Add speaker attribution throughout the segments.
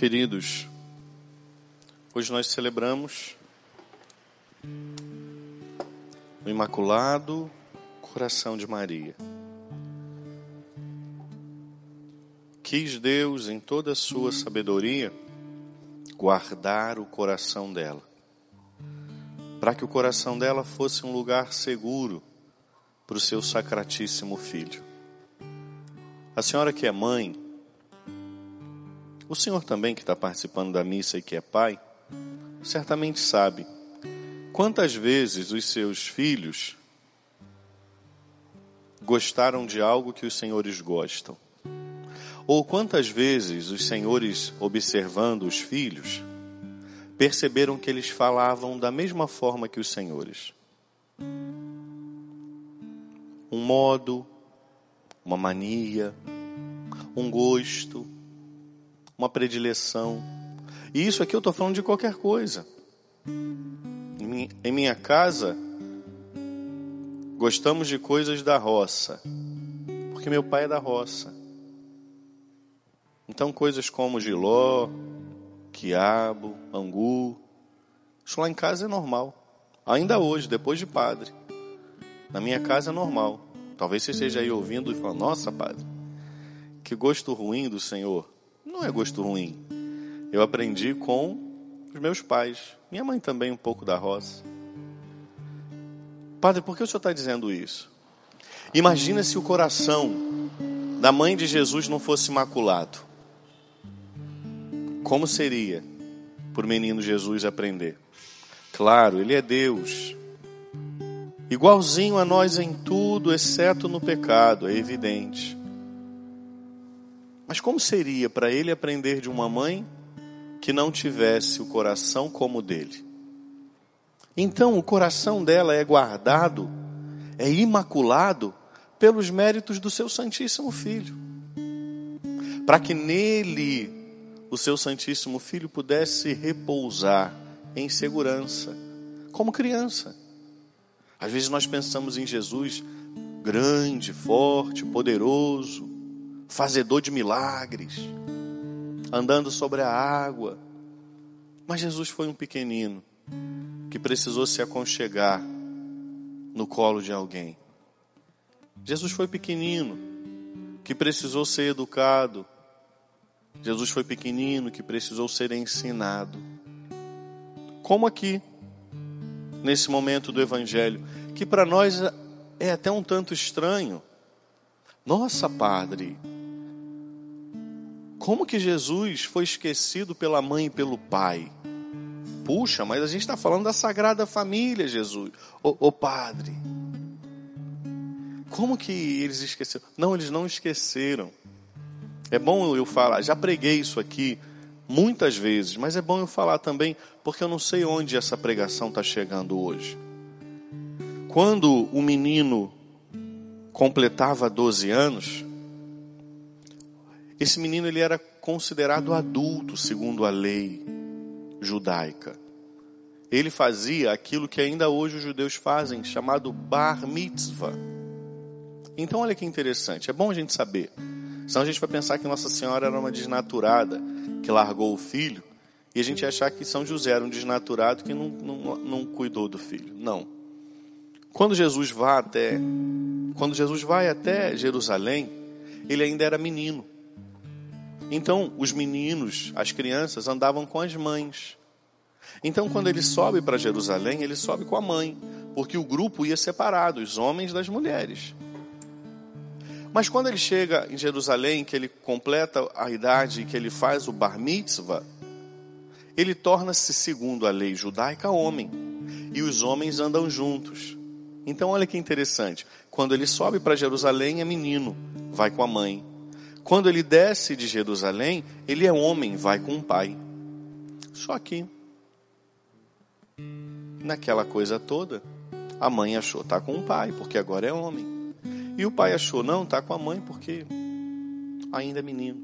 Speaker 1: Queridos, hoje nós celebramos o Imaculado Coração de Maria. Quis Deus, em toda a sua sabedoria, guardar o coração dela, para que o coração dela fosse um lugar seguro para o seu sacratíssimo filho. A senhora que é mãe, o senhor também que está participando da missa e que é pai, certamente sabe quantas vezes os seus filhos gostaram de algo que os senhores gostam. Ou quantas vezes os senhores, observando os filhos, perceberam que eles falavam da mesma forma que os senhores. Um modo, uma mania, um gosto, uma predileção. E isso aqui eu estou falando de qualquer coisa. Em minha casa, gostamos de coisas da roça, porque meu pai é da roça. Então, coisas como giló, quiabo, angu, isso lá em casa é normal. Ainda hoje, depois de padre. Na minha casa é normal. Talvez você esteja aí ouvindo e falando: Nossa, padre, que gosto ruim do Senhor não é gosto ruim. Eu aprendi com os meus pais. Minha mãe também um pouco da roça. Padre, por que o senhor está dizendo isso? Imagina se o coração da mãe de Jesus não fosse imaculado. Como seria por menino Jesus aprender? Claro, ele é Deus. Igualzinho a nós em tudo, exceto no pecado, é evidente. Mas como seria para ele aprender de uma mãe que não tivesse o coração como o dele? Então, o coração dela é guardado, é imaculado pelos méritos do seu Santíssimo Filho. Para que nele o seu Santíssimo Filho pudesse repousar em segurança, como criança. Às vezes nós pensamos em Jesus grande, forte, poderoso, fazedor de milagres, andando sobre a água. Mas Jesus foi um pequenino que precisou se aconchegar no colo de alguém. Jesus foi pequenino que precisou ser educado. Jesus foi pequenino que precisou ser ensinado. Como aqui, nesse momento do Evangelho, que para nós é até um tanto estranho. Nossa, Padre, como que Jesus foi esquecido pela mãe e pelo pai? Puxa, mas a gente está falando da Sagrada Família, Jesus. Ô, ô Padre. Como que eles esqueceram? Não, eles não esqueceram. É bom eu falar, já preguei isso aqui muitas vezes, mas é bom eu falar também, porque eu não sei onde essa pregação está chegando hoje. Quando o menino completava 12 anos, esse menino ele era considerado adulto segundo a lei judaica. Ele fazia aquilo que ainda hoje os judeus fazem, chamado bar mitzvah. Então olha que interessante, é bom a gente saber. Senão a gente vai pensar que Nossa Senhora era uma desnaturada que largou o filho e a gente achar que São José era um desnaturado que não, não, não cuidou do filho. Não. Quando Jesus vai até quando Jesus vai até Jerusalém, ele ainda era menino. Então, os meninos, as crianças andavam com as mães. Então, quando ele sobe para Jerusalém, ele sobe com a mãe, porque o grupo ia separado, os homens das mulheres. Mas quando ele chega em Jerusalém, que ele completa a idade, que ele faz o bar mitzvah, ele torna-se, segundo a lei judaica, homem. E os homens andam juntos. Então, olha que interessante. Quando ele sobe para Jerusalém, é menino, vai com a mãe. Quando ele desce de Jerusalém, ele é homem, vai com o pai. Só que, naquela coisa toda, a mãe achou, tá com o pai, porque agora é homem. E o pai achou, não, tá com a mãe, porque ainda é menino.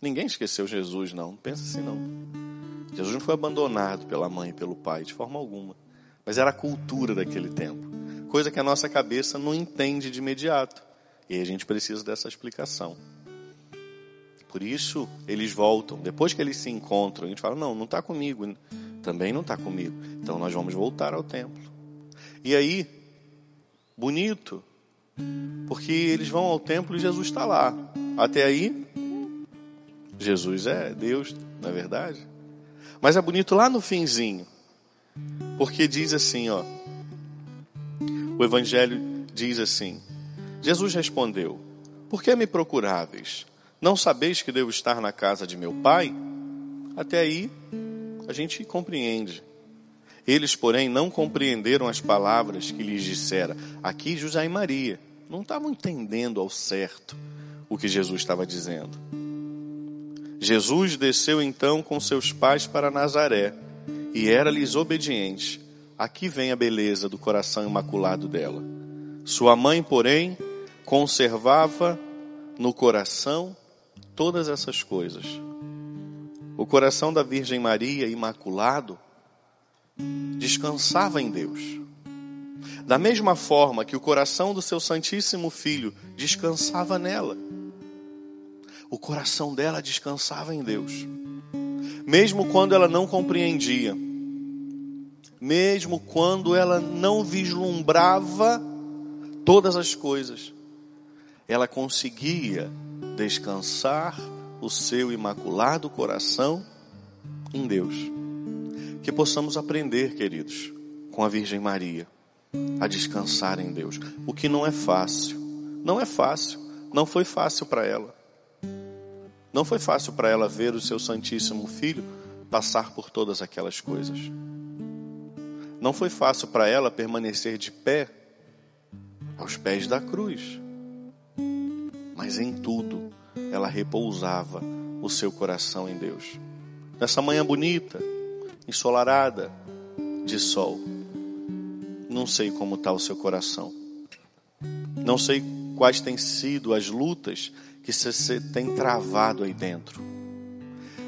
Speaker 1: Ninguém esqueceu Jesus, não. Pensa assim, não. Jesus não foi abandonado pela mãe e pelo pai, de forma alguma. Mas era a cultura daquele tempo. Coisa que a nossa cabeça não entende de imediato. E a gente precisa dessa explicação. Por isso eles voltam. Depois que eles se encontram, a gente fala: não, não está comigo. Também não está comigo. Então nós vamos voltar ao templo. E aí, bonito, porque eles vão ao templo e Jesus está lá. Até aí, Jesus é Deus, não é verdade? Mas é bonito lá no finzinho, porque diz assim, ó. O Evangelho diz assim: Jesus respondeu: Por que me procuráveis? Não sabeis que devo estar na casa de meu pai? Até aí a gente compreende. Eles, porém, não compreenderam as palavras que lhes dissera. Aqui José e Maria não estavam entendendo ao certo o que Jesus estava dizendo. Jesus desceu então com seus pais para Nazaré e era-lhes obediente. Aqui vem a beleza do coração imaculado dela. Sua mãe, porém, conservava no coração todas essas coisas. O coração da Virgem Maria, imaculado, descansava em Deus. Da mesma forma que o coração do seu Santíssimo Filho descansava nela, o coração dela descansava em Deus. Mesmo quando ela não compreendia, mesmo quando ela não vislumbrava todas as coisas, ela conseguia descansar o seu imaculado coração em Deus. Que possamos aprender, queridos, com a Virgem Maria, a descansar em Deus. O que não é fácil. Não é fácil. Não foi fácil para ela. Não foi fácil para ela ver o seu Santíssimo Filho passar por todas aquelas coisas. Não foi fácil para ela permanecer de pé aos pés da cruz mas em tudo ela repousava o seu coração em Deus. Nessa manhã bonita, ensolarada, de sol, não sei como está o seu coração. Não sei quais têm sido as lutas que você tem travado aí dentro.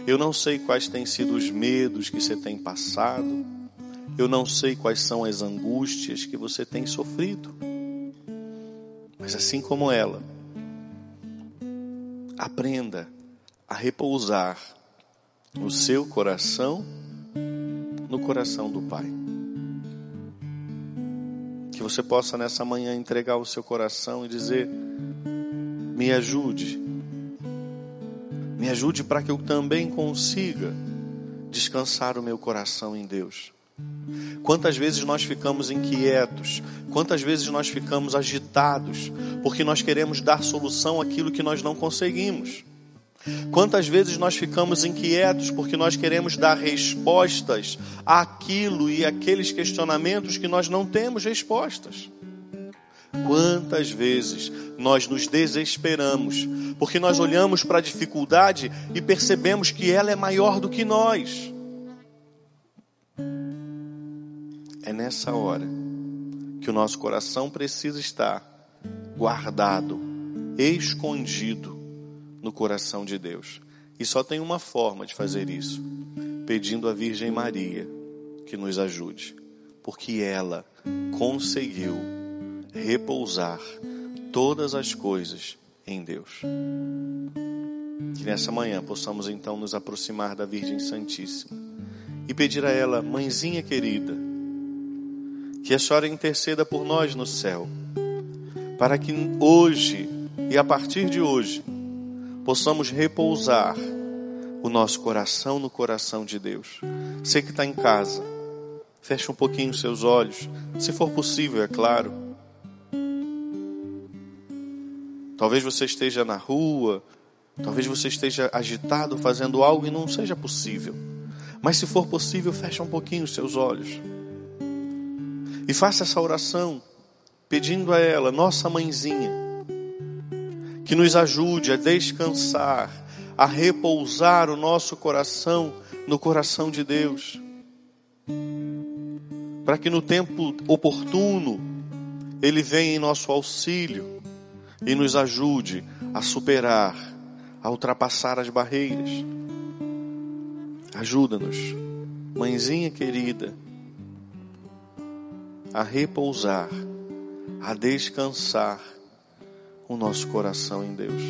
Speaker 1: Eu não sei quais têm sido os medos que você tem passado. Eu não sei quais são as angústias que você tem sofrido. Mas assim como ela, aprenda a repousar o seu coração no coração do Pai. Que você possa nessa manhã entregar o seu coração e dizer: Me ajude, me ajude para que eu também consiga descansar o meu coração em Deus. Quantas vezes nós ficamos inquietos, quantas vezes nós ficamos agitados, porque nós queremos dar solução àquilo que nós não conseguimos. Quantas vezes nós ficamos inquietos porque nós queremos dar respostas àquilo e aqueles questionamentos que nós não temos respostas. Quantas vezes nós nos desesperamos porque nós olhamos para a dificuldade e percebemos que ela é maior do que nós. É nessa hora que o nosso coração precisa estar guardado, escondido no coração de Deus. E só tem uma forma de fazer isso: pedindo à Virgem Maria que nos ajude, porque ela conseguiu repousar todas as coisas em Deus. Que nessa manhã possamos então nos aproximar da Virgem Santíssima e pedir a ela, mãezinha querida, que a senhora interceda por nós no céu, para que hoje e a partir de hoje possamos repousar o nosso coração no coração de Deus. Você que está em casa, feche um pouquinho os seus olhos, se for possível, é claro. Talvez você esteja na rua, talvez você esteja agitado fazendo algo e não seja possível. Mas se for possível, feche um pouquinho os seus olhos. E faça essa oração, pedindo a ela, nossa mãezinha, que nos ajude a descansar, a repousar o nosso coração no coração de Deus. Para que no tempo oportuno Ele venha em nosso auxílio e nos ajude a superar, a ultrapassar as barreiras. Ajuda-nos, mãezinha querida a repousar, a descansar o nosso coração em Deus.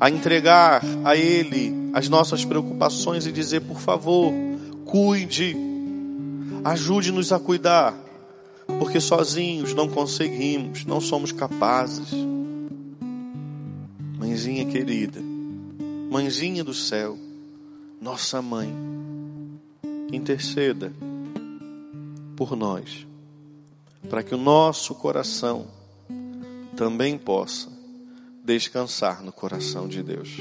Speaker 1: a entregar a Ele as nossas preocupações e dizer: por favor, cuide, ajude-nos a cuidar, porque sozinhos não conseguimos, não somos capazes. Mãezinha querida, mãezinha do céu, nossa mãe, interceda por nós, para que o nosso coração também possa descansar no coração de Deus.